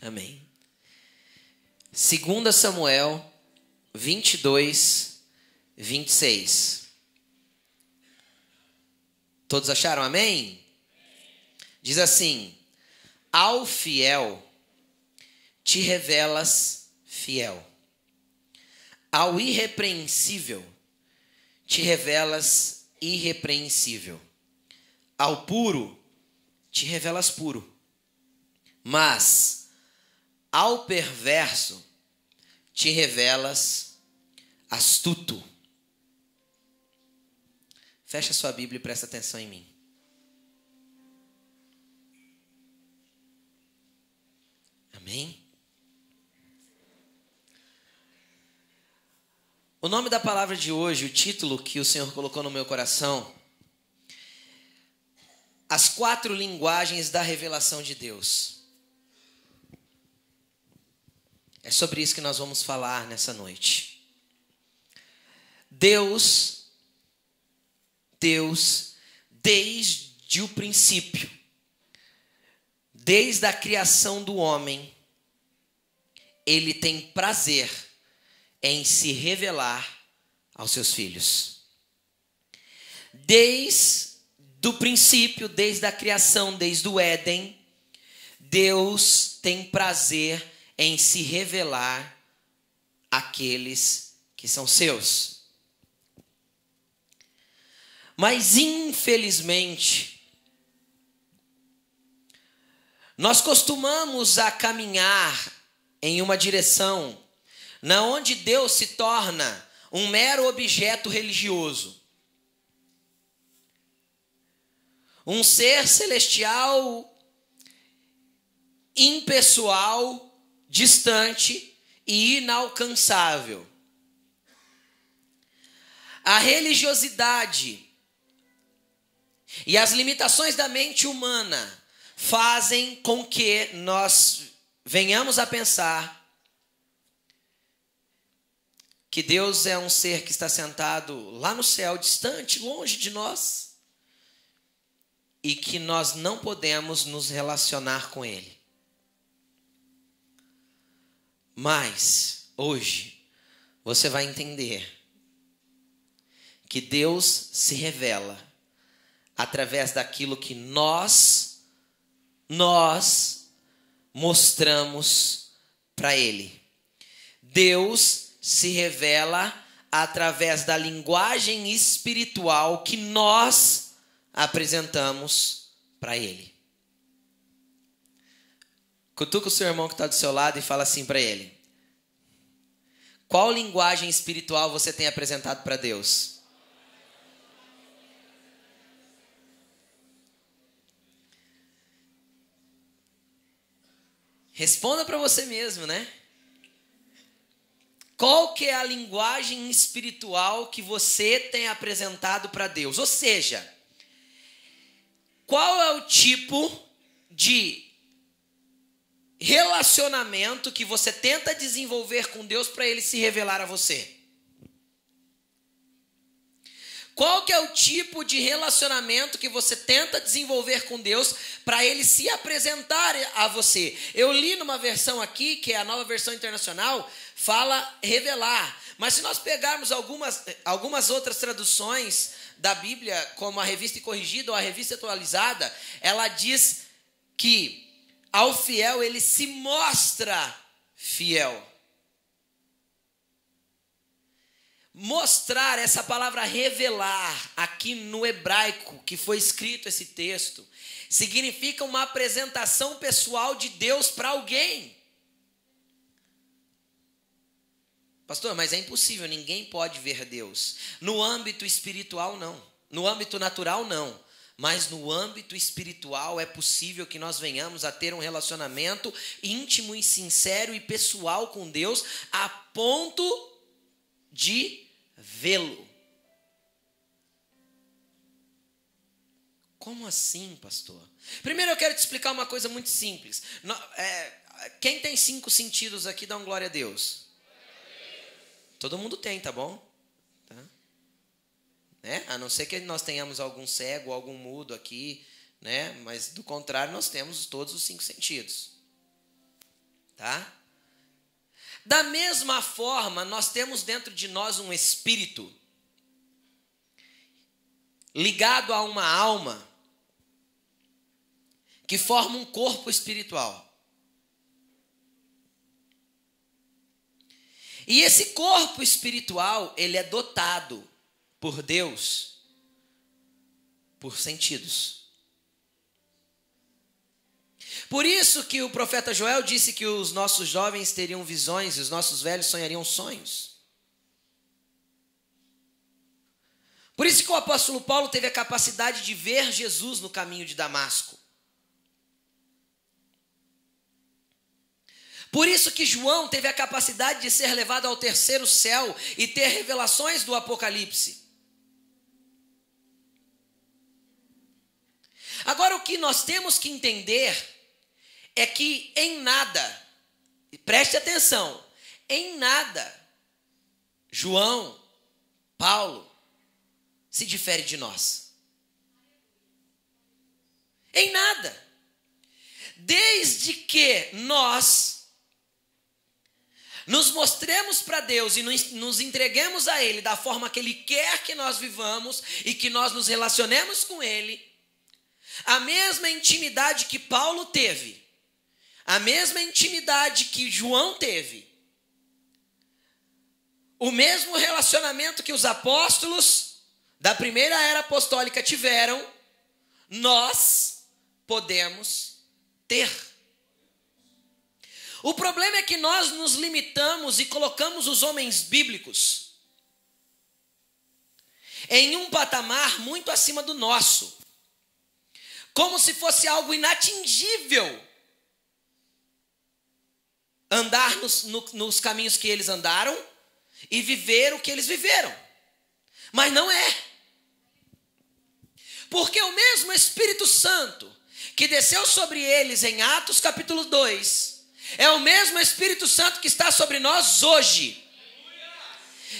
Amém. 2 Samuel 22, 26. Todos acharam amém? Diz assim: Ao fiel te revelas fiel, ao irrepreensível te revelas irrepreensível, ao puro te revelas puro, mas ao perverso te revelas astuto. Fecha sua Bíblia e presta atenção em mim. Amém? O nome da palavra de hoje, o título que o Senhor colocou no meu coração, As quatro linguagens da revelação de Deus. É sobre isso que nós vamos falar nessa noite. Deus, Deus, desde o princípio, desde a criação do homem, ele tem prazer em se revelar aos seus filhos. Desde o princípio, desde a criação, desde o Éden, Deus tem prazer em em se revelar àqueles que são seus. Mas infelizmente, nós costumamos a caminhar em uma direção na onde Deus se torna um mero objeto religioso. Um ser celestial impessoal distante e inalcançável. A religiosidade e as limitações da mente humana fazem com que nós venhamos a pensar que Deus é um ser que está sentado lá no céu, distante, longe de nós, e que nós não podemos nos relacionar com Ele. Mas, hoje, você vai entender que Deus se revela através daquilo que nós, nós mostramos para Ele. Deus se revela através da linguagem espiritual que nós apresentamos para Ele. Cutuca o seu irmão que está do seu lado e fala assim para ele: Qual linguagem espiritual você tem apresentado para Deus? Responda para você mesmo, né? Qual que é a linguagem espiritual que você tem apresentado para Deus? Ou seja, qual é o tipo de relacionamento que você tenta desenvolver com Deus para ele se revelar a você? Qual que é o tipo de relacionamento que você tenta desenvolver com Deus para ele se apresentar a você? Eu li numa versão aqui, que é a nova versão internacional, fala revelar. Mas se nós pegarmos algumas, algumas outras traduções da Bíblia, como a revista corrigida ou a revista atualizada, ela diz que ao fiel ele se mostra fiel. Mostrar essa palavra revelar aqui no hebraico que foi escrito esse texto significa uma apresentação pessoal de Deus para alguém. Pastor, mas é impossível, ninguém pode ver Deus. No âmbito espiritual, não. No âmbito natural, não mas no âmbito espiritual é possível que nós venhamos a ter um relacionamento íntimo e sincero e pessoal com Deus a ponto de vê-lo. Como assim, pastor? Primeiro eu quero te explicar uma coisa muito simples. É, quem tem cinco sentidos aqui, dá um glória a Deus. Todo mundo tem, tá bom? Né? A não ser que nós tenhamos algum cego, algum mudo aqui, né? mas do contrário, nós temos todos os cinco sentidos. tá? Da mesma forma, nós temos dentro de nós um espírito ligado a uma alma que forma um corpo espiritual. E esse corpo espiritual, ele é dotado por Deus por sentidos. Por isso que o profeta Joel disse que os nossos jovens teriam visões e os nossos velhos sonhariam sonhos. Por isso que o apóstolo Paulo teve a capacidade de ver Jesus no caminho de Damasco. Por isso que João teve a capacidade de ser levado ao terceiro céu e ter revelações do Apocalipse. Agora, o que nós temos que entender é que em nada, preste atenção, em nada, João, Paulo, se difere de nós. Em nada. Desde que nós nos mostremos para Deus e nos entreguemos a Ele da forma que Ele quer que nós vivamos e que nós nos relacionemos com Ele, a mesma intimidade que Paulo teve, a mesma intimidade que João teve, o mesmo relacionamento que os apóstolos da primeira era apostólica tiveram, nós podemos ter. O problema é que nós nos limitamos e colocamos os homens bíblicos em um patamar muito acima do nosso como se fosse algo inatingível andar nos, no, nos caminhos que eles andaram e viver o que eles viveram. Mas não é. Porque o mesmo Espírito Santo que desceu sobre eles em Atos capítulo 2, é o mesmo Espírito Santo que está sobre nós hoje.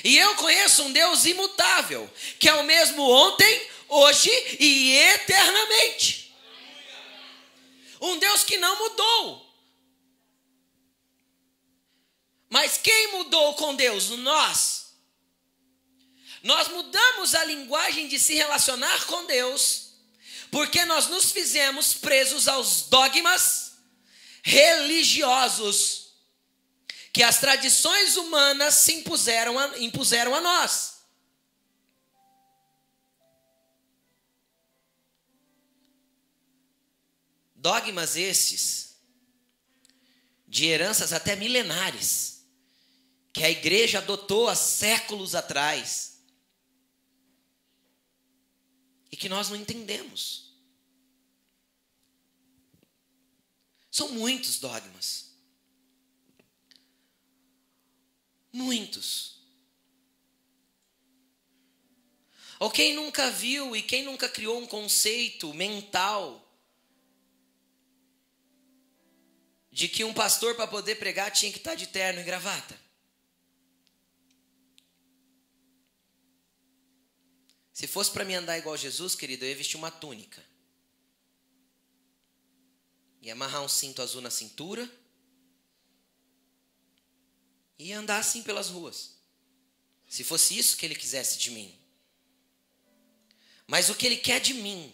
E eu conheço um Deus imutável, que é o mesmo ontem, hoje e eternamente. Um Deus que não mudou. Mas quem mudou com Deus? Nós. Nós mudamos a linguagem de se relacionar com Deus, porque nós nos fizemos presos aos dogmas religiosos que as tradições humanas se impuseram a, impuseram a nós. Dogmas estes, de heranças até milenares, que a igreja adotou há séculos atrás, e que nós não entendemos. São muitos dogmas. Muitos. Ou quem nunca viu e quem nunca criou um conceito mental de que um pastor para poder pregar tinha que estar tá de terno e gravata. Se fosse para mim andar igual Jesus, querido, eu ia vestir uma túnica. Ia amarrar um cinto azul na cintura. E ia andar assim pelas ruas. Se fosse isso que ele quisesse de mim. Mas o que ele quer de mim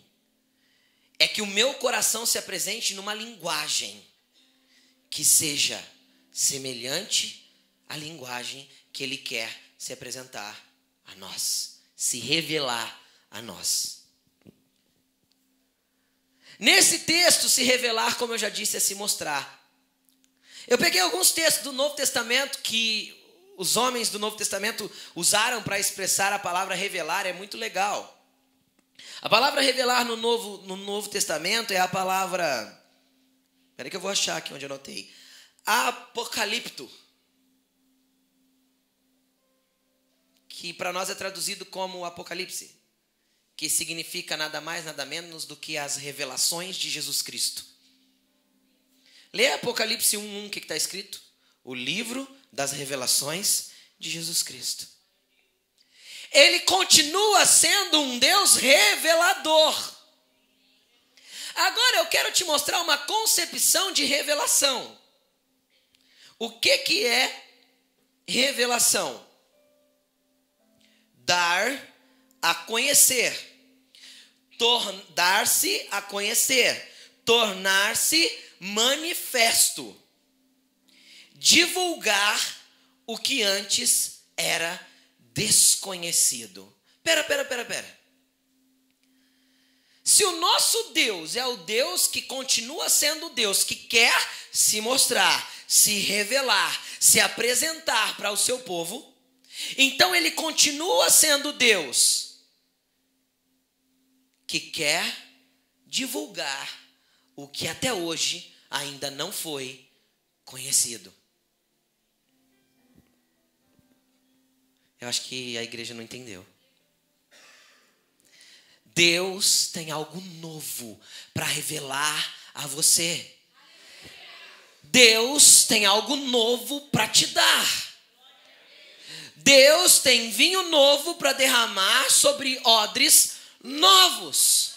é que o meu coração se apresente numa linguagem que seja semelhante à linguagem que ele quer se apresentar a nós, se revelar a nós. Nesse texto, se revelar, como eu já disse, é se mostrar. Eu peguei alguns textos do Novo Testamento que os homens do Novo Testamento usaram para expressar a palavra revelar, é muito legal. A palavra revelar no Novo, no Novo Testamento é a palavra Espera que eu vou achar aqui onde eu anotei. Apocalipto. Que para nós é traduzido como Apocalipse. Que significa nada mais, nada menos do que as revelações de Jesus Cristo. Lê Apocalipse 1.1, o que está escrito? O livro das revelações de Jesus Cristo. Ele continua sendo um Deus revelador. Agora eu quero te mostrar uma concepção de revelação. O que que é revelação? Dar a conhecer. Dar-se a conhecer. Tornar-se manifesto. Divulgar o que antes era desconhecido. Pera, pera, pera, pera. Se o nosso Deus é o Deus que continua sendo Deus que quer se mostrar, se revelar, se apresentar para o seu povo, então ele continua sendo Deus que quer divulgar o que até hoje ainda não foi conhecido. Eu acho que a igreja não entendeu. Deus tem algo novo para revelar a você. Deus tem algo novo para te dar. Deus tem vinho novo para derramar sobre odres novos.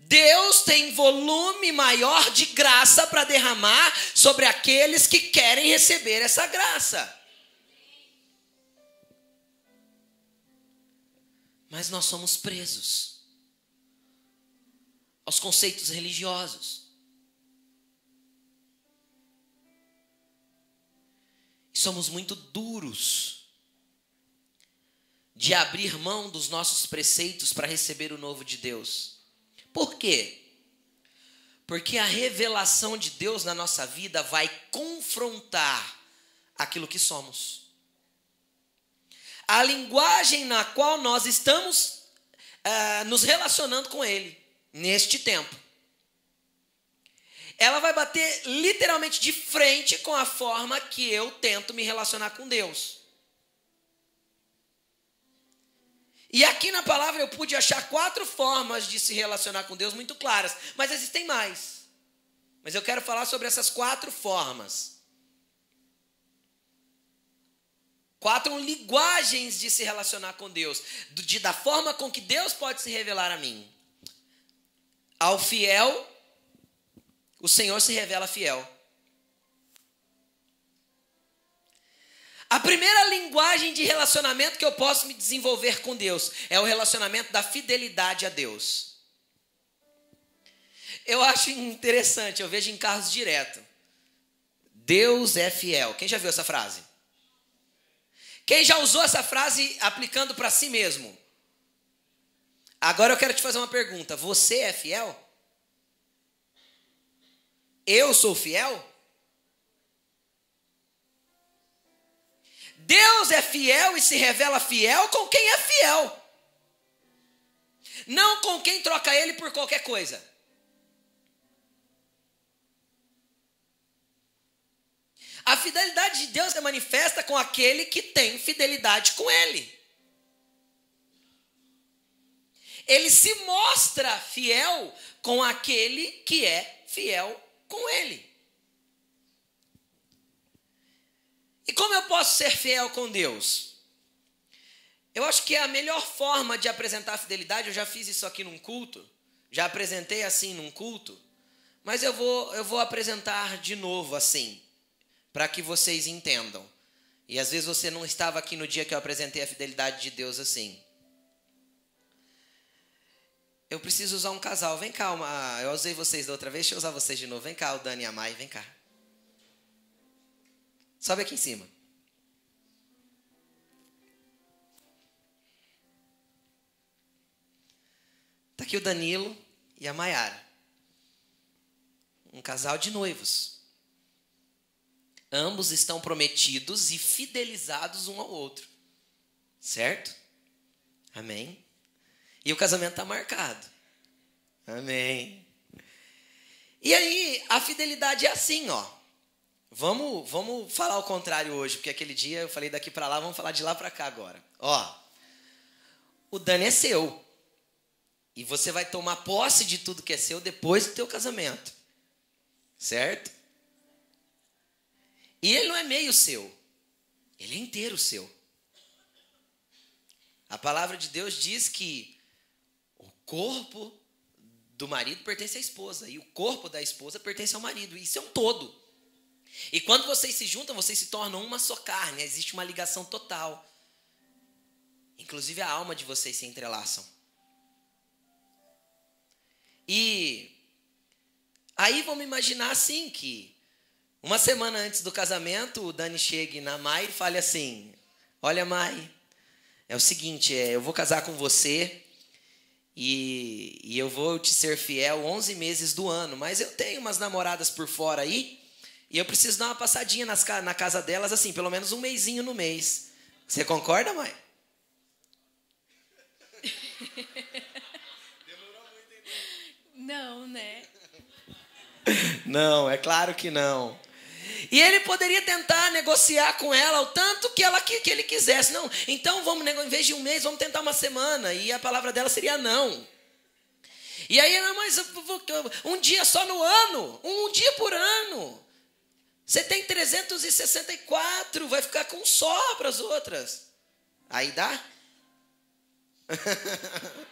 Deus tem volume maior de graça para derramar sobre aqueles que querem receber essa graça. Mas nós somos presos aos conceitos religiosos. Somos muito duros de abrir mão dos nossos preceitos para receber o novo de Deus. Por quê? Porque a revelação de Deus na nossa vida vai confrontar aquilo que somos a linguagem na qual nós estamos uh, nos relacionando com Ele neste tempo. Ela vai bater literalmente de frente com a forma que eu tento me relacionar com Deus. E aqui na palavra eu pude achar quatro formas de se relacionar com Deus muito claras, mas existem mais. Mas eu quero falar sobre essas quatro formas. Quatro linguagens de se relacionar com Deus, de, da forma com que Deus pode se revelar a mim. Ao fiel, o Senhor se revela fiel. A primeira linguagem de relacionamento que eu posso me desenvolver com Deus é o relacionamento da fidelidade a Deus. Eu acho interessante, eu vejo em carros direto. Deus é fiel. Quem já viu essa frase? Quem já usou essa frase aplicando para si mesmo? Agora eu quero te fazer uma pergunta: você é fiel? Eu sou fiel? Deus é fiel e se revela fiel com quem é fiel, não com quem troca ele por qualquer coisa. A fidelidade de Deus é manifesta com aquele que tem fidelidade com Ele. Ele se mostra fiel com aquele que é fiel com Ele. E como eu posso ser fiel com Deus? Eu acho que a melhor forma de apresentar fidelidade, eu já fiz isso aqui num culto, já apresentei assim num culto, mas eu vou, eu vou apresentar de novo assim para que vocês entendam. E às vezes você não estava aqui no dia que eu apresentei a fidelidade de Deus assim. Eu preciso usar um casal. Vem cá, uma... eu usei vocês da outra vez, deixa eu usar vocês de novo. Vem cá, o Dani e a Mai, vem cá. Sobe aqui em cima. Está aqui o Danilo e a Maiara. Um casal de noivos. Ambos estão prometidos e fidelizados um ao outro. Certo? Amém? E o casamento está marcado. Amém. E aí, a fidelidade é assim, ó. Vamos, vamos falar o contrário hoje, porque aquele dia eu falei daqui para lá, vamos falar de lá para cá agora. Ó, o Dani é seu. E você vai tomar posse de tudo que é seu depois do teu casamento. Certo? E ele não é meio seu, ele é inteiro seu. A palavra de Deus diz que o corpo do marido pertence à esposa e o corpo da esposa pertence ao marido. Isso é um todo. E quando vocês se juntam, vocês se tornam uma só carne, existe uma ligação total. Inclusive a alma de vocês se entrelaçam. E aí vamos imaginar assim que uma semana antes do casamento, o Dani chegue na Mai e fale assim: Olha, Mai, é o seguinte, é, eu vou casar com você e, e eu vou te ser fiel 11 meses do ano, mas eu tenho umas namoradas por fora aí e eu preciso dar uma passadinha nas, na casa delas, assim, pelo menos um mêsinho no mês. Você concorda, mãe? Não, né? Não, é claro que não. E ele poderia tentar negociar com ela o tanto que, ela, que, que ele quisesse. Não, então vamos, em vez de um mês, vamos tentar uma semana. E a palavra dela seria não. E aí, não, mas um dia só no ano, um dia por ano. Você tem 364, vai ficar com só para as outras. Aí dá?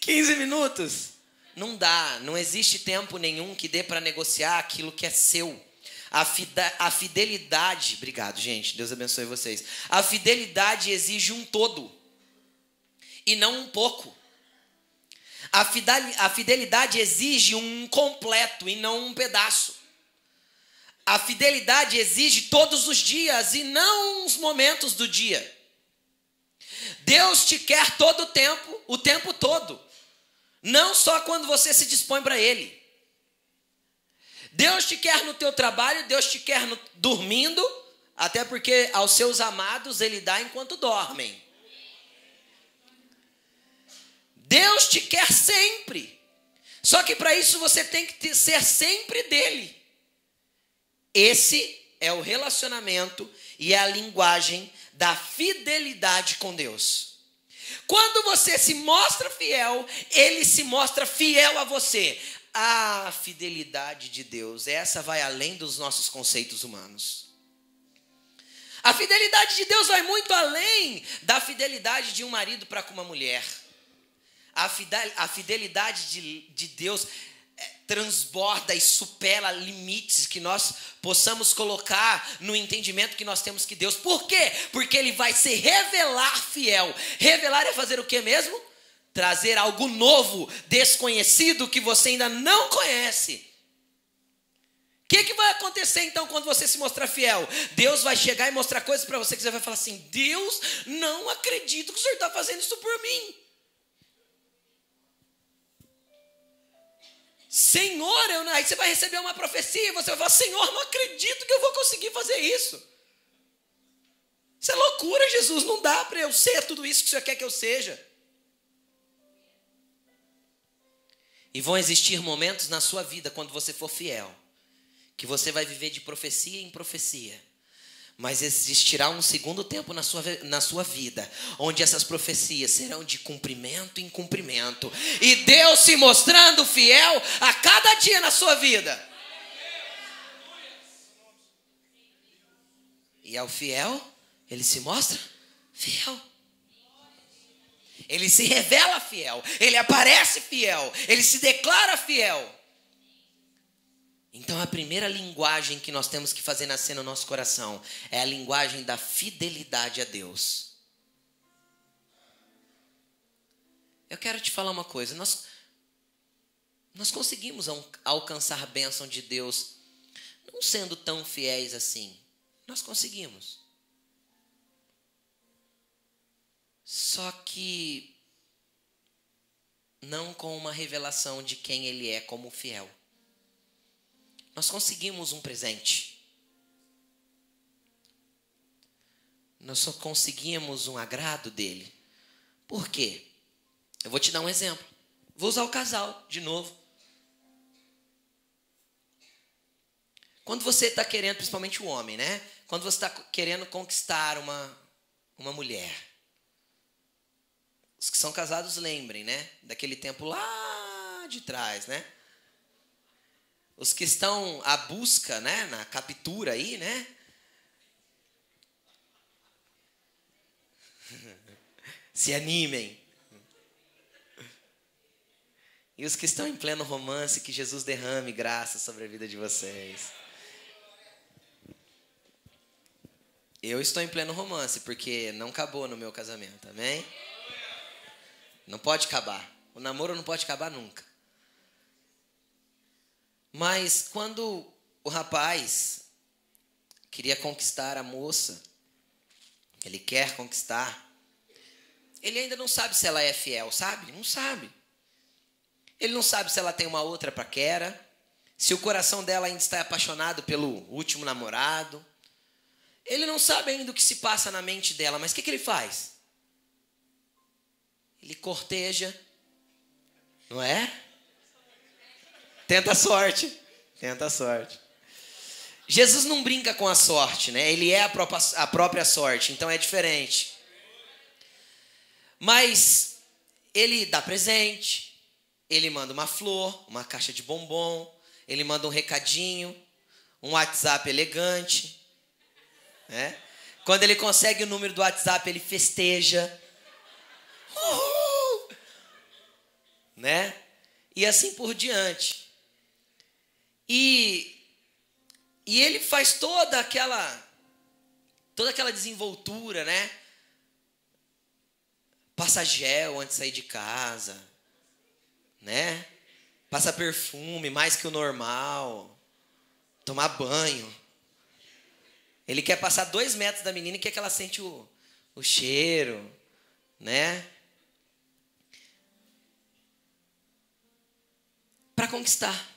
15 minutos. Não dá, não existe tempo nenhum que dê para negociar aquilo que é seu. A, fida, a fidelidade, obrigado, gente, Deus abençoe vocês. A fidelidade exige um todo e não um pouco. A, a fidelidade exige um completo e não um pedaço. A fidelidade exige todos os dias e não os momentos do dia. Deus te quer todo o tempo, o tempo todo. Não só quando você se dispõe para Ele. Deus te quer no teu trabalho, Deus te quer no, dormindo, até porque aos seus amados Ele dá enquanto dormem. Deus te quer sempre. Só que para isso você tem que ser sempre dele. Esse é o relacionamento e é a linguagem da fidelidade com Deus. Quando você se mostra fiel, ele se mostra fiel a você. A fidelidade de Deus, essa vai além dos nossos conceitos humanos. A fidelidade de Deus vai muito além da fidelidade de um marido para com uma mulher. A fidelidade de, de Deus transborda e supera limites que nós possamos colocar no entendimento que nós temos que Deus. Por quê? Porque ele vai se revelar fiel. Revelar é fazer o que mesmo? Trazer algo novo, desconhecido que você ainda não conhece. O que, que vai acontecer então quando você se mostrar fiel? Deus vai chegar e mostrar coisas para você que você vai falar assim: Deus, não acredito que o Senhor está fazendo isso por mim. Senhor, eu, aí você vai receber uma profecia e você vai falar: Senhor, não acredito que eu vou conseguir fazer isso. Isso é loucura, Jesus. Não dá para eu ser tudo isso que o Senhor quer que eu seja. E vão existir momentos na sua vida, quando você for fiel, que você vai viver de profecia em profecia mas existirá um segundo tempo na sua, na sua vida, onde essas profecias serão de cumprimento em cumprimento, e Deus se mostrando fiel a cada dia na sua vida. E ao fiel, ele se mostra fiel. Ele se revela fiel, ele aparece fiel, ele se declara fiel. Então, a primeira linguagem que nós temos que fazer nascer no nosso coração é a linguagem da fidelidade a Deus. Eu quero te falar uma coisa: nós, nós conseguimos alcançar a bênção de Deus não sendo tão fiéis assim. Nós conseguimos. Só que não com uma revelação de quem Ele é como fiel nós conseguimos um presente. Nós só conseguimos um agrado dele. Por quê? Eu vou te dar um exemplo. Vou usar o casal de novo. Quando você está querendo, principalmente o homem, né? Quando você está querendo conquistar uma, uma mulher. Os que são casados lembrem, né? Daquele tempo lá de trás, né? Os que estão à busca, né, na captura aí, né? Se animem. E os que estão em pleno romance, que Jesus derrame graça sobre a vida de vocês. Eu estou em pleno romance, porque não acabou no meu casamento, amém? Não pode acabar. O namoro não pode acabar nunca. Mas quando o rapaz queria conquistar a moça, ele quer conquistar, ele ainda não sabe se ela é fiel, sabe? Não sabe. Ele não sabe se ela tem uma outra paquera, se o coração dela ainda está apaixonado pelo último namorado. Ele não sabe ainda o que se passa na mente dela, mas o que, que ele faz? Ele corteja, não é? Tenta a sorte, tenta a sorte. Jesus não brinca com a sorte, né? Ele é a própria, a própria sorte, então é diferente. Mas ele dá presente, ele manda uma flor, uma caixa de bombom, ele manda um recadinho, um WhatsApp elegante, né? Quando ele consegue o número do WhatsApp, ele festeja. Uhul! Né? E assim por diante. E e ele faz toda aquela toda aquela desenvoltura, né? Passa gel antes de sair de casa, né? Passa perfume mais que o normal. Tomar banho. Ele quer passar dois metros da menina e quer que ela sente o, o cheiro, né? Para conquistar.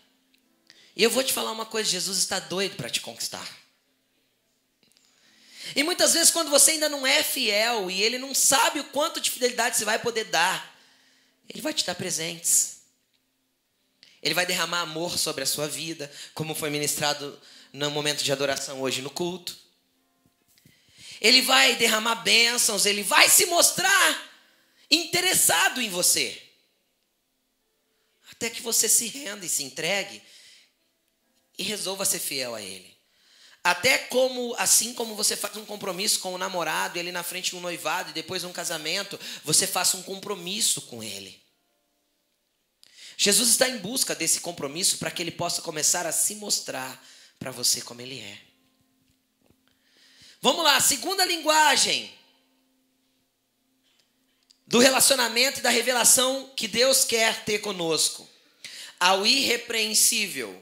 E eu vou te falar uma coisa: Jesus está doido para te conquistar. E muitas vezes, quando você ainda não é fiel e ele não sabe o quanto de fidelidade você vai poder dar, ele vai te dar presentes. Ele vai derramar amor sobre a sua vida, como foi ministrado no momento de adoração hoje no culto. Ele vai derramar bênçãos, ele vai se mostrar interessado em você. Até que você se renda e se entregue e resolva ser fiel a ele. Até como, assim como você faz um compromisso com o namorado, ele na frente de um noivado e depois um casamento, você faça um compromisso com ele. Jesus está em busca desse compromisso para que ele possa começar a se mostrar para você como ele é. Vamos lá, segunda linguagem do relacionamento e da revelação que Deus quer ter conosco. Ao irrepreensível,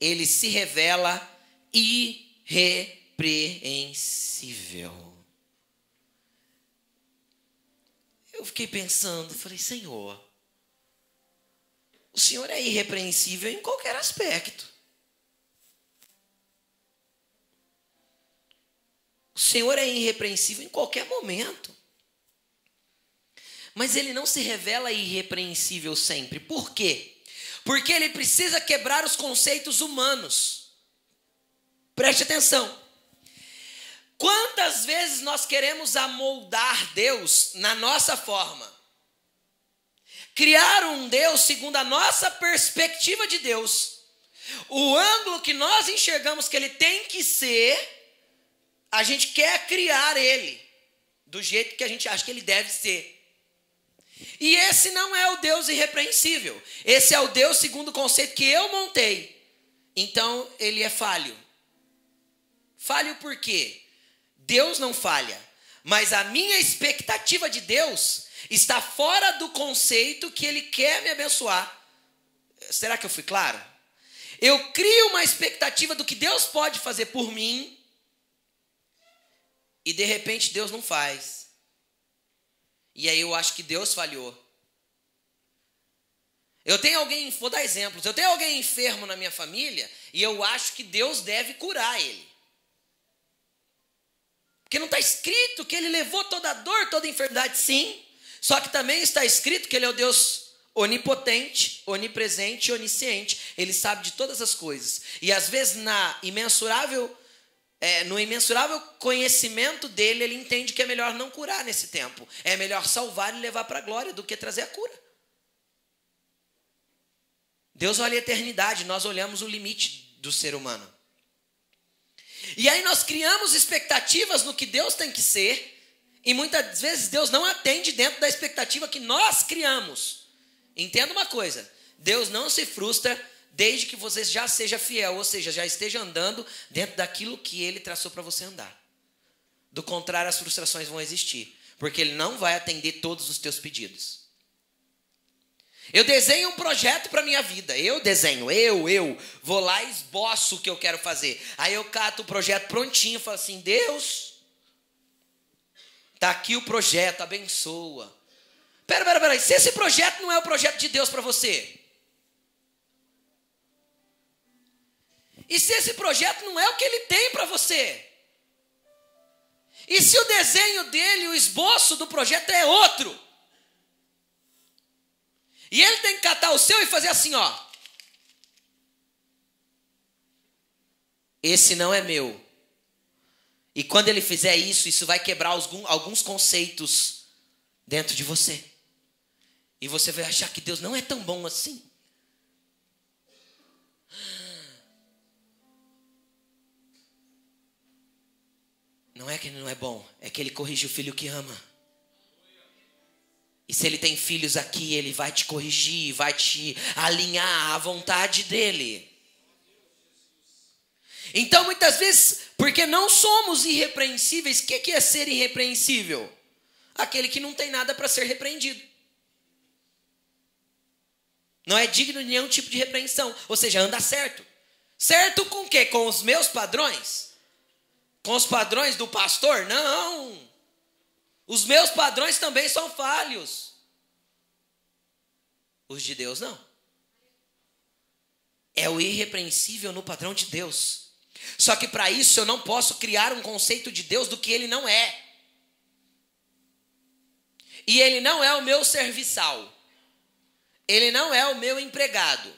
ele se revela irrepreensível. Eu fiquei pensando, falei, Senhor, o Senhor é irrepreensível em qualquer aspecto. O Senhor é irrepreensível em qualquer momento. Mas ele não se revela irrepreensível sempre. Por quê? Porque ele precisa quebrar os conceitos humanos. Preste atenção. Quantas vezes nós queremos amoldar Deus na nossa forma? Criar um Deus segundo a nossa perspectiva de Deus. O ângulo que nós enxergamos que ele tem que ser a gente quer criar ele do jeito que a gente acha que ele deve ser. E esse não é o Deus irrepreensível. Esse é o Deus segundo o conceito que eu montei. Então ele é falho. Falho por quê? Deus não falha, mas a minha expectativa de Deus está fora do conceito que ele quer me abençoar. Será que eu fui claro? Eu crio uma expectativa do que Deus pode fazer por mim e de repente Deus não faz. E aí eu acho que Deus falhou. Eu tenho alguém, vou dar exemplos, eu tenho alguém enfermo na minha família e eu acho que Deus deve curar ele. Porque não está escrito que ele levou toda a dor, toda a enfermidade, sim. Só que também está escrito que ele é o Deus onipotente, onipresente onisciente. Ele sabe de todas as coisas. E às vezes, na imensurável é, no imensurável conhecimento dele, ele entende que é melhor não curar nesse tempo. É melhor salvar e levar para a glória do que trazer a cura. Deus olha a eternidade, nós olhamos o limite do ser humano. E aí nós criamos expectativas no que Deus tem que ser, e muitas vezes Deus não atende dentro da expectativa que nós criamos. Entenda uma coisa: Deus não se frustra desde que você já seja fiel, ou seja, já esteja andando dentro daquilo que ele traçou para você andar. Do contrário, as frustrações vão existir, porque ele não vai atender todos os teus pedidos. Eu desenho um projeto para minha vida. Eu desenho, eu, eu. Vou lá e esboço o que eu quero fazer. Aí eu cato o projeto prontinho falo assim: Deus, tá aqui o projeto, abençoa. Pera, pera, pera. Se esse projeto não é o projeto de Deus para você, e se esse projeto não é o que ele tem para você, e se o desenho dele, o esboço do projeto é outro, e ele tem que catar o seu e fazer assim, ó. Esse não é meu. E quando ele fizer isso, isso vai quebrar alguns, conceitos dentro de você. E você vai achar que Deus não é tão bom assim. Não é que ele não é bom, é que ele corrige o filho que ama. E se ele tem filhos aqui, ele vai te corrigir, vai te alinhar à vontade dele. Então, muitas vezes, porque não somos irrepreensíveis, o que é ser irrepreensível? Aquele que não tem nada para ser repreendido. Não é digno de nenhum tipo de repreensão. Ou seja, anda certo. Certo com o quê? Com os meus padrões? Com os padrões do pastor? Não. Os meus padrões também são falhos. Os de Deus não. É o irrepreensível no padrão de Deus. Só que para isso eu não posso criar um conceito de Deus do que ele não é. E ele não é o meu serviçal. Ele não é o meu empregado.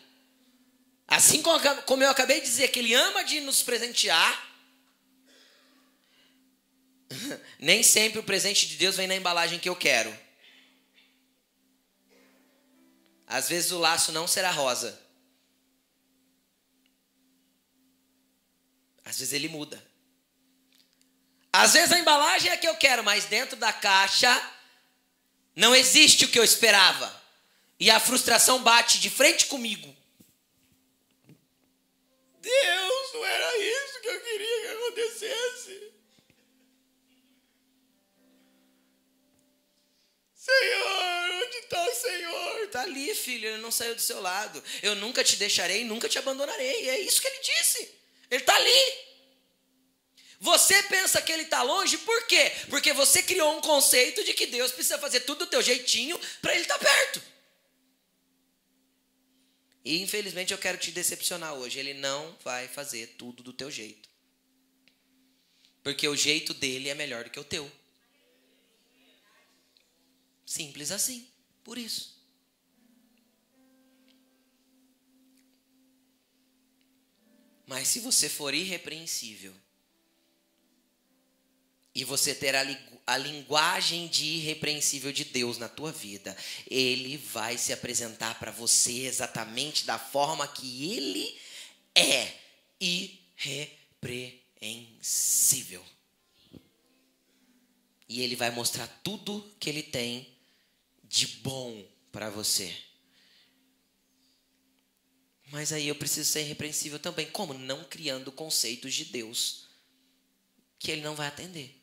Assim como eu acabei de dizer que ele ama de nos presentear, Nem sempre o presente de Deus vem na embalagem que eu quero. Às vezes o laço não será rosa. Às vezes ele muda. Às vezes a embalagem é a que eu quero, mas dentro da caixa não existe o que eu esperava. E a frustração bate de frente comigo. Deus, não era isso que eu queria que acontecesse. Senhor, onde está o Senhor? Está ali, filho, ele não saiu do seu lado. Eu nunca te deixarei, nunca te abandonarei. É isso que ele disse. Ele está ali. Você pensa que ele está longe, por quê? Porque você criou um conceito de que Deus precisa fazer tudo do teu jeitinho para ele estar tá perto. E infelizmente eu quero te decepcionar hoje. Ele não vai fazer tudo do teu jeito. Porque o jeito dele é melhor do que o teu. Simples assim, por isso. Mas se você for irrepreensível e você ter a, a linguagem de irrepreensível de Deus na tua vida, ele vai se apresentar para você exatamente da forma que ele é irrepreensível. E ele vai mostrar tudo que ele tem de bom para você. Mas aí eu preciso ser irrepreensível também. Como? Não criando conceitos de Deus que ele não vai atender.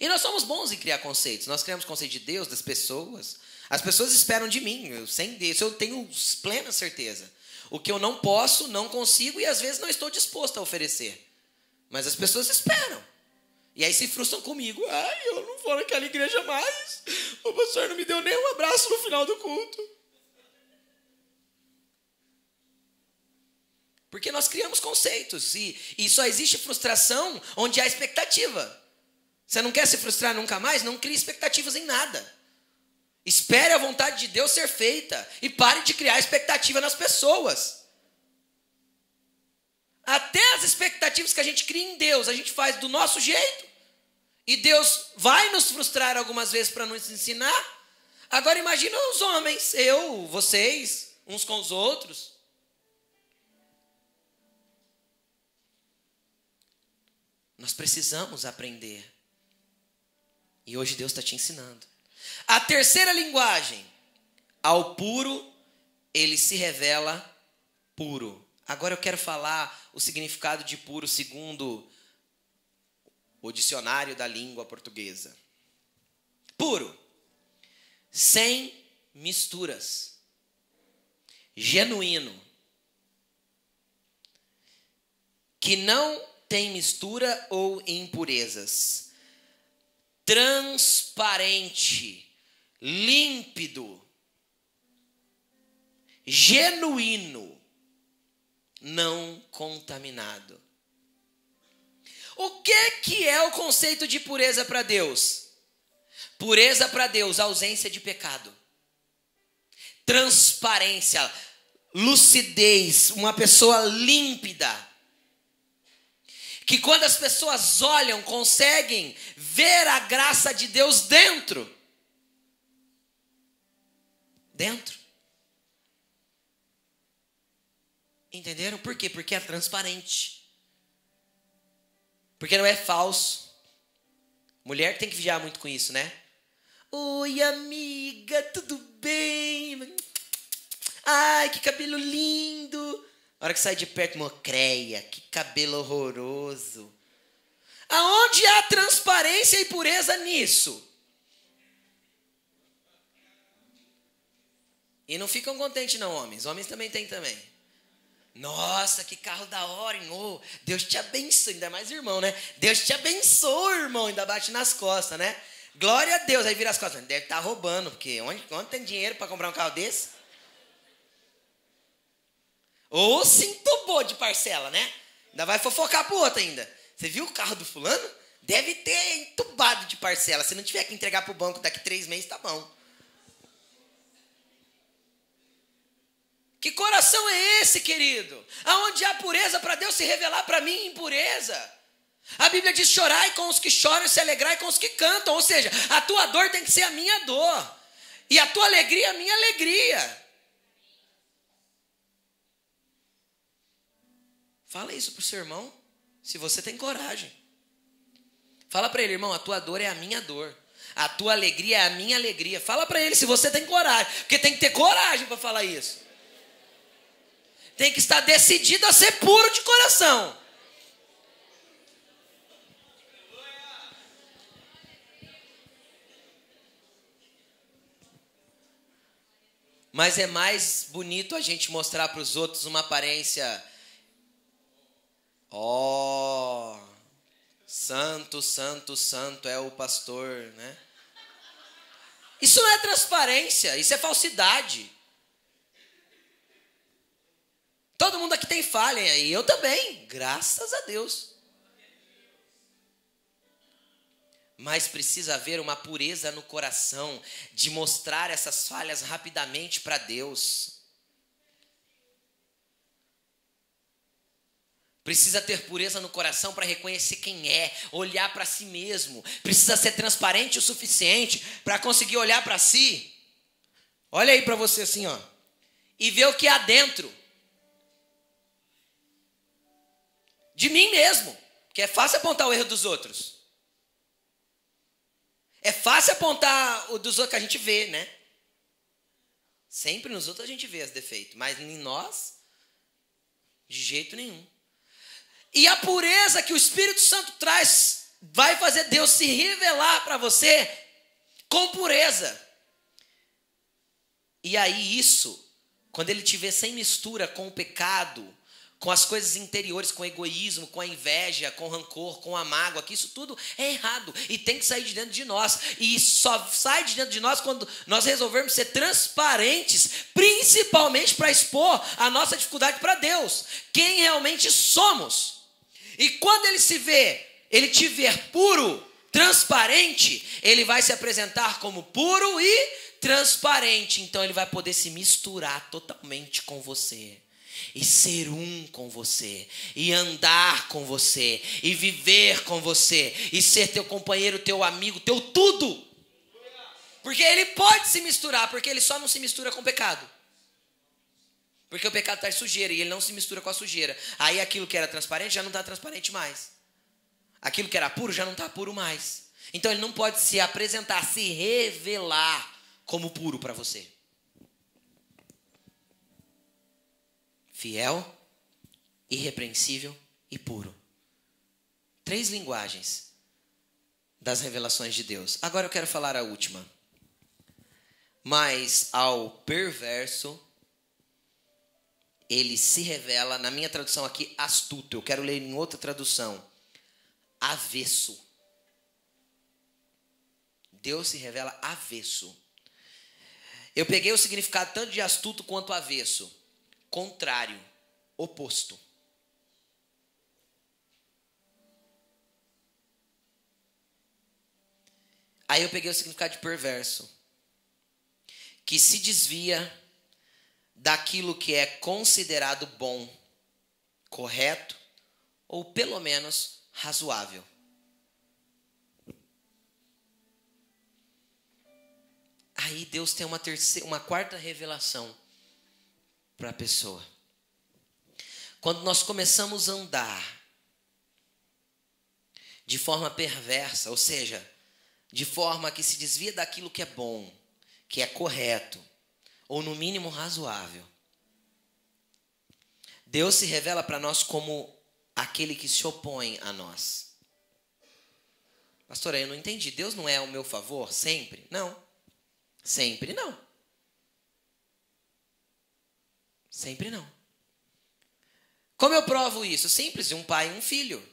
E nós somos bons em criar conceitos. Nós criamos conceito de Deus, das pessoas. As pessoas esperam de mim. Eu, sem isso eu tenho plena certeza. O que eu não posso, não consigo e às vezes não estou disposto a oferecer. Mas as pessoas esperam. E aí se frustram comigo. Ai, eu não vou naquela igreja mais. O pastor não me deu nem um abraço no final do culto. Porque nós criamos conceitos e, e só existe frustração onde há expectativa. Você não quer se frustrar nunca mais? Não crie expectativas em nada. Espere a vontade de Deus ser feita e pare de criar expectativa nas pessoas. Até as expectativas que a gente cria em Deus, a gente faz do nosso jeito. E Deus vai nos frustrar algumas vezes para nos ensinar. Agora imagina os homens, eu, vocês, uns com os outros. Nós precisamos aprender. E hoje Deus está te ensinando. A terceira linguagem, ao puro, ele se revela puro. Agora eu quero falar o significado de puro segundo o dicionário da língua portuguesa. Puro, sem misturas, genuíno, que não tem mistura ou impurezas, transparente, límpido, genuíno, não contaminado. O que que é o conceito de pureza para Deus? Pureza para Deus, ausência de pecado. Transparência, lucidez, uma pessoa límpida. Que quando as pessoas olham, conseguem ver a graça de Deus dentro. Dentro. Entenderam? Por quê? Porque é transparente. Porque não é falso. Mulher tem que vigiar muito com isso, né? Oi, amiga, tudo bem? Ai, que cabelo lindo. A hora que sai de perto, mocreia, que cabelo horroroso. Aonde há transparência e pureza nisso? E não ficam contentes não, homens. Homens também têm também. Nossa, que carro da hora, hein? Oh, Deus te abençoe, ainda mais irmão, né? Deus te abençoe, irmão, ainda bate nas costas, né? Glória a Deus, aí vira as costas. Deve estar tá roubando, porque onde, onde tem dinheiro para comprar um carro desse? Ou se entubou de parcela, né? Ainda vai fofocar pro outro ainda. Você viu o carro do fulano? Deve ter entubado de parcela. Se não tiver que entregar pro banco daqui três meses, tá bom. Que coração é esse, querido? Aonde há pureza para Deus se revelar para mim impureza? A Bíblia diz: chorai com os que choram e se alegrai com os que cantam. Ou seja, a tua dor tem que ser a minha dor. E a tua alegria a minha alegria. Fala isso para o seu irmão, se você tem coragem. Fala para ele, irmão, a tua dor é a minha dor. A tua alegria é a minha alegria. Fala para ele se você tem coragem, porque tem que ter coragem para falar isso tem que estar decidido a ser puro de coração. Mas é mais bonito a gente mostrar para os outros uma aparência. Ó, oh, santo, santo, santo é o pastor, né? Isso não é transparência, isso é falsidade. Todo mundo aqui tem falha, e eu também, graças a Deus. Mas precisa haver uma pureza no coração de mostrar essas falhas rapidamente para Deus. Precisa ter pureza no coração para reconhecer quem é, olhar para si mesmo. Precisa ser transparente o suficiente para conseguir olhar para si. Olha aí para você assim, ó. E ver o que há dentro. De mim mesmo, que é fácil apontar o erro dos outros. É fácil apontar o dos outros que a gente vê, né? Sempre nos outros a gente vê os defeitos, mas em nós, de jeito nenhum. E a pureza que o Espírito Santo traz vai fazer Deus se revelar para você com pureza. E aí, isso, quando ele te vê sem mistura com o pecado, com as coisas interiores, com egoísmo, com a inveja, com rancor, com a mágoa, que isso tudo é errado e tem que sair de dentro de nós. E só sai de dentro de nós quando nós resolvermos ser transparentes, principalmente para expor a nossa dificuldade para Deus, quem realmente somos. E quando ele se vê, ele te ver puro, transparente, ele vai se apresentar como puro e transparente. Então ele vai poder se misturar totalmente com você e ser um com você, e andar com você, e viver com você, e ser teu companheiro, teu amigo, teu tudo. Porque ele pode se misturar, porque ele só não se mistura com o pecado. Porque o pecado traz sujeira e ele não se mistura com a sujeira. Aí aquilo que era transparente já não está transparente mais. Aquilo que era puro já não está puro mais. Então ele não pode se apresentar, se revelar como puro para você. Fiel, irrepreensível e puro. Três linguagens das revelações de Deus. Agora eu quero falar a última. Mas ao perverso, ele se revela, na minha tradução aqui, astuto. Eu quero ler em outra tradução, avesso. Deus se revela avesso. Eu peguei o significado tanto de astuto quanto avesso. Contrário, oposto. Aí eu peguei o significado de perverso, que se desvia daquilo que é considerado bom, correto ou pelo menos razoável. Aí Deus tem uma terceira, uma quarta revelação para a pessoa. Quando nós começamos a andar de forma perversa, ou seja, de forma que se desvia daquilo que é bom, que é correto, ou no mínimo razoável. Deus se revela para nós como aquele que se opõe a nós. Pastor, eu não entendi. Deus não é ao meu favor sempre? Não. Sempre não. Sempre não. Como eu provo isso? Simples, de um pai e um filho.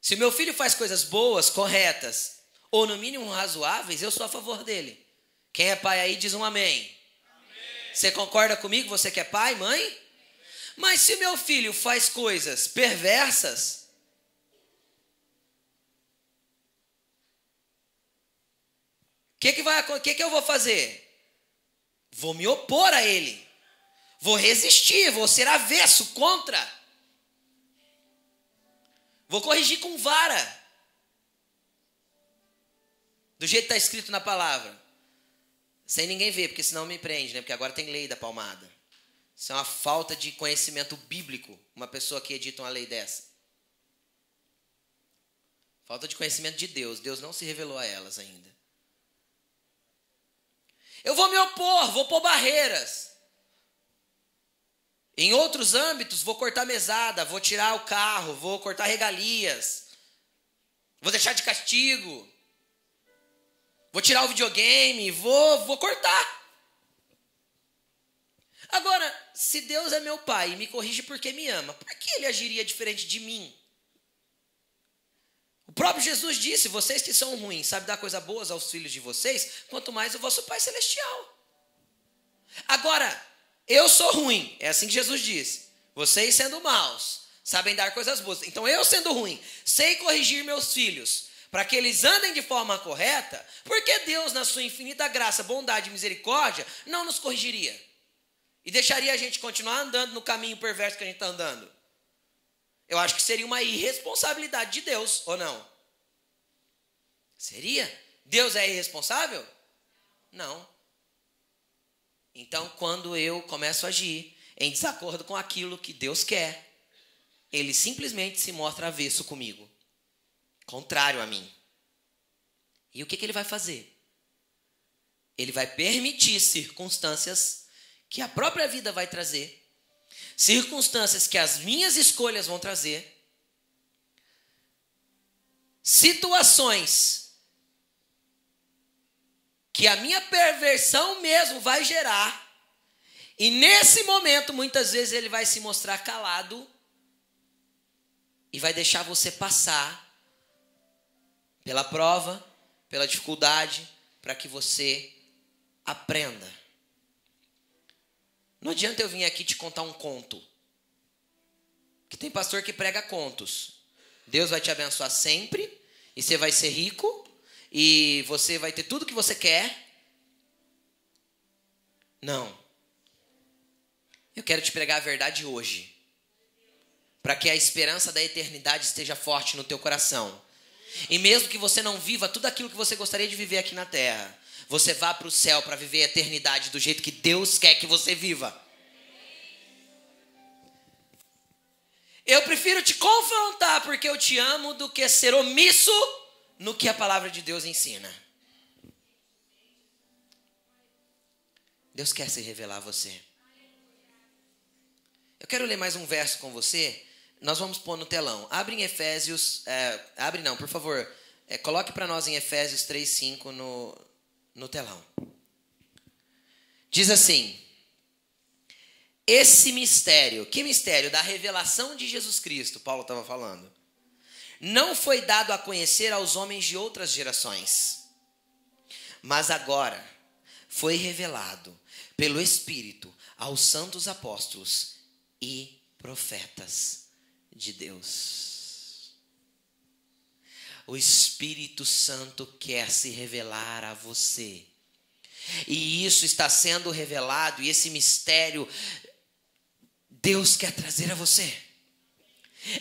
Se meu filho faz coisas boas, corretas, ou no mínimo razoáveis, eu sou a favor dele. Quem é pai aí diz um amém. amém. Você concorda comigo? Você que é pai, mãe? Amém. Mas se meu filho faz coisas perversas, o que, que, que, que eu vou fazer? Vou me opor a ele. Vou resistir, vou ser avesso, contra. Vou corrigir com vara. Do jeito que está escrito na palavra. Sem ninguém ver, porque senão me prende, né? Porque agora tem lei da palmada. Isso é uma falta de conhecimento bíblico, uma pessoa que edita uma lei dessa. Falta de conhecimento de Deus. Deus não se revelou a elas ainda. Eu vou me opor, vou pôr barreiras. Em outros âmbitos, vou cortar mesada, vou tirar o carro, vou cortar regalias, vou deixar de castigo, vou tirar o videogame, vou, vou cortar. Agora, se Deus é meu pai e me corrige porque me ama, por que ele agiria diferente de mim? Próprio Jesus disse: Vocês que são ruins, sabem dar coisas boas aos filhos de vocês, quanto mais o vosso Pai Celestial. Agora, eu sou ruim, é assim que Jesus disse. Vocês sendo maus, sabem dar coisas boas. Então eu sendo ruim, sei corrigir meus filhos para que eles andem de forma correta, porque Deus, na sua infinita graça, bondade e misericórdia, não nos corrigiria e deixaria a gente continuar andando no caminho perverso que a gente está andando? Eu acho que seria uma irresponsabilidade de Deus, ou não? Seria? Deus é irresponsável? Não. Então, quando eu começo a agir em desacordo com aquilo que Deus quer, ele simplesmente se mostra avesso comigo, contrário a mim. E o que, que ele vai fazer? Ele vai permitir circunstâncias que a própria vida vai trazer, circunstâncias que as minhas escolhas vão trazer, situações que a minha perversão mesmo vai gerar. E nesse momento, muitas vezes, ele vai se mostrar calado e vai deixar você passar pela prova, pela dificuldade, para que você aprenda. Não adianta eu vir aqui te contar um conto. Que tem pastor que prega contos. Deus vai te abençoar sempre e você vai ser rico e você vai ter tudo que você quer. Não. Eu quero te pregar a verdade hoje. Para que a esperança da eternidade esteja forte no teu coração. E mesmo que você não viva tudo aquilo que você gostaria de viver aqui na terra, você vá para o céu para viver a eternidade do jeito que Deus quer que você viva. Eu prefiro te confrontar porque eu te amo do que ser omisso no que a palavra de Deus ensina. Deus quer se revelar a você. Eu quero ler mais um verso com você, Nós vamos pôr no telão. Abre em Efésios. É, abre não, por favor. É, coloque para nós em Efésios 3,5 no, no telão. Diz assim: Esse mistério, que mistério? Da revelação de Jesus Cristo, Paulo estava falando, não foi dado a conhecer aos homens de outras gerações, mas agora foi revelado pelo Espírito aos santos apóstolos e profetas de Deus. O Espírito Santo quer se revelar a você. E isso está sendo revelado, e esse mistério Deus quer trazer a você.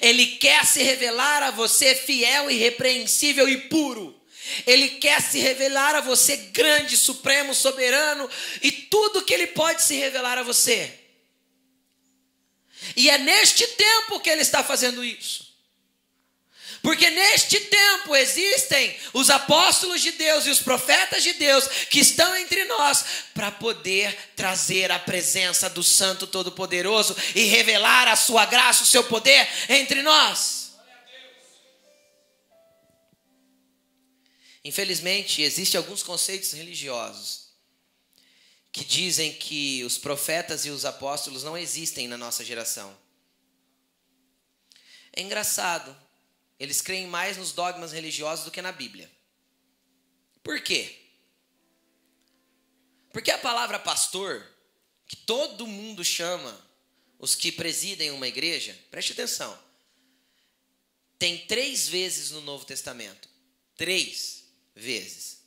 Ele quer se revelar a você fiel, irrepreensível e puro. Ele quer se revelar a você grande, supremo, soberano e tudo que ele pode se revelar a você. E é neste tempo que ele está fazendo isso. Porque neste tempo existem os apóstolos de Deus e os profetas de Deus que estão entre nós para poder trazer a presença do Santo Todo-Poderoso e revelar a sua graça, o seu poder entre nós. Infelizmente, existem alguns conceitos religiosos que dizem que os profetas e os apóstolos não existem na nossa geração. É engraçado, eles creem mais nos dogmas religiosos do que na Bíblia. Por quê? Porque a palavra pastor, que todo mundo chama os que presidem uma igreja, preste atenção, tem três vezes no Novo Testamento. Três vezes.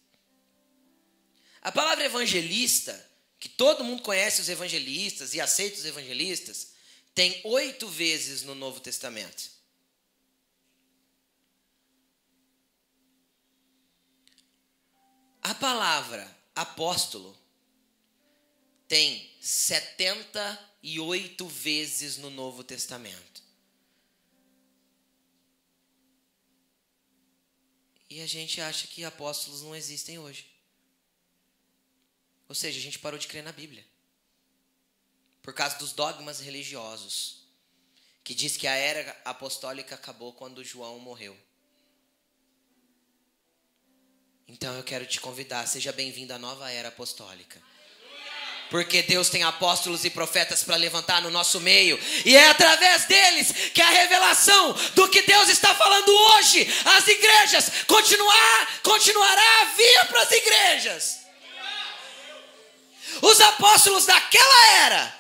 A palavra evangelista, que todo mundo conhece os evangelistas e aceita os evangelistas, tem oito vezes no Novo Testamento. A palavra apóstolo tem 78 vezes no Novo Testamento. E a gente acha que apóstolos não existem hoje. Ou seja, a gente parou de crer na Bíblia. Por causa dos dogmas religiosos. Que diz que a era apostólica acabou quando João morreu. Então eu quero te convidar, seja bem-vindo à nova era apostólica. Porque Deus tem apóstolos e profetas para levantar no nosso meio. E é através deles que a revelação do que Deus está falando hoje, as igrejas, continuar, continuará a vir para as igrejas. Os apóstolos daquela era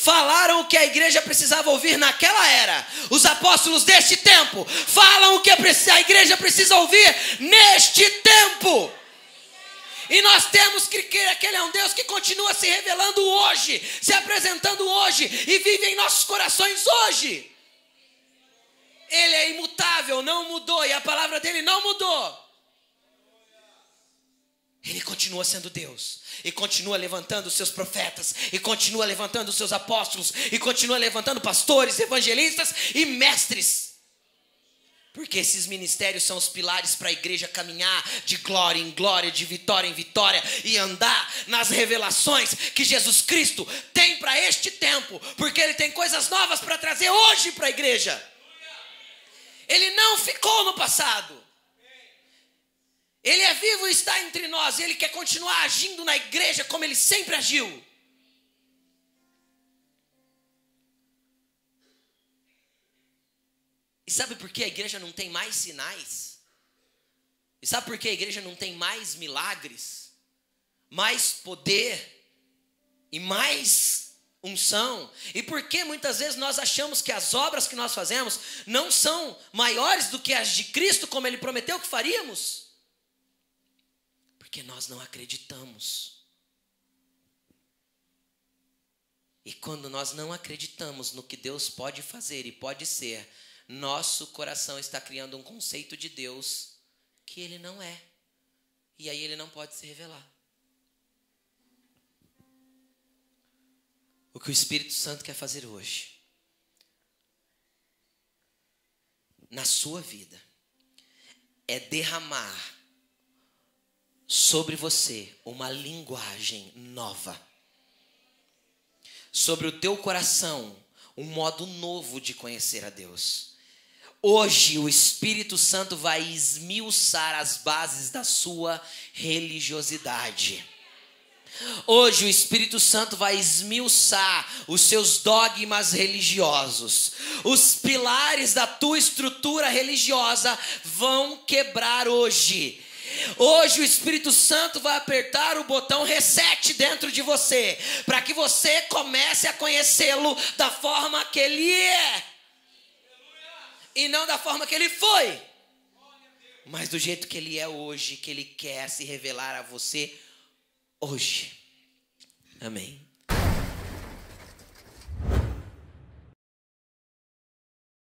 falaram o que a igreja precisava ouvir naquela era. Os apóstolos deste tempo falam o que a igreja precisa ouvir neste tempo. E nós temos que crer que Ele é um Deus que continua se revelando hoje, se apresentando hoje e vive em nossos corações hoje. Ele é imutável, não mudou e a palavra dele não mudou. Ele continua sendo Deus e continua levantando os seus profetas e continua levantando os seus apóstolos e continua levantando pastores, evangelistas e mestres. Porque esses ministérios são os pilares para a igreja caminhar de glória em glória, de vitória em vitória e andar nas revelações que Jesus Cristo tem para este tempo, porque Ele tem coisas novas para trazer hoje para a igreja. Ele não ficou no passado. Ele é vivo e está entre nós, Ele quer continuar agindo na igreja como Ele sempre agiu. E sabe por que a igreja não tem mais sinais? E sabe por que a igreja não tem mais milagres? Mais poder e mais unção? E por que muitas vezes nós achamos que as obras que nós fazemos não são maiores do que as de Cristo, como ele prometeu que faríamos? Porque nós não acreditamos. E quando nós não acreditamos no que Deus pode fazer e pode ser, nosso coração está criando um conceito de Deus que ele não é. E aí ele não pode se revelar. O que o Espírito Santo quer fazer hoje, na sua vida, é derramar sobre você uma linguagem nova, sobre o teu coração um modo novo de conhecer a Deus. Hoje o Espírito Santo vai esmiuçar as bases da sua religiosidade. Hoje o Espírito Santo vai esmiuçar os seus dogmas religiosos. Os pilares da tua estrutura religiosa vão quebrar hoje. Hoje o Espírito Santo vai apertar o botão reset dentro de você, para que você comece a conhecê-lo da forma que ele é. E não da forma que ele foi. Mas do jeito que ele é hoje, que ele quer se revelar a você hoje. Amém.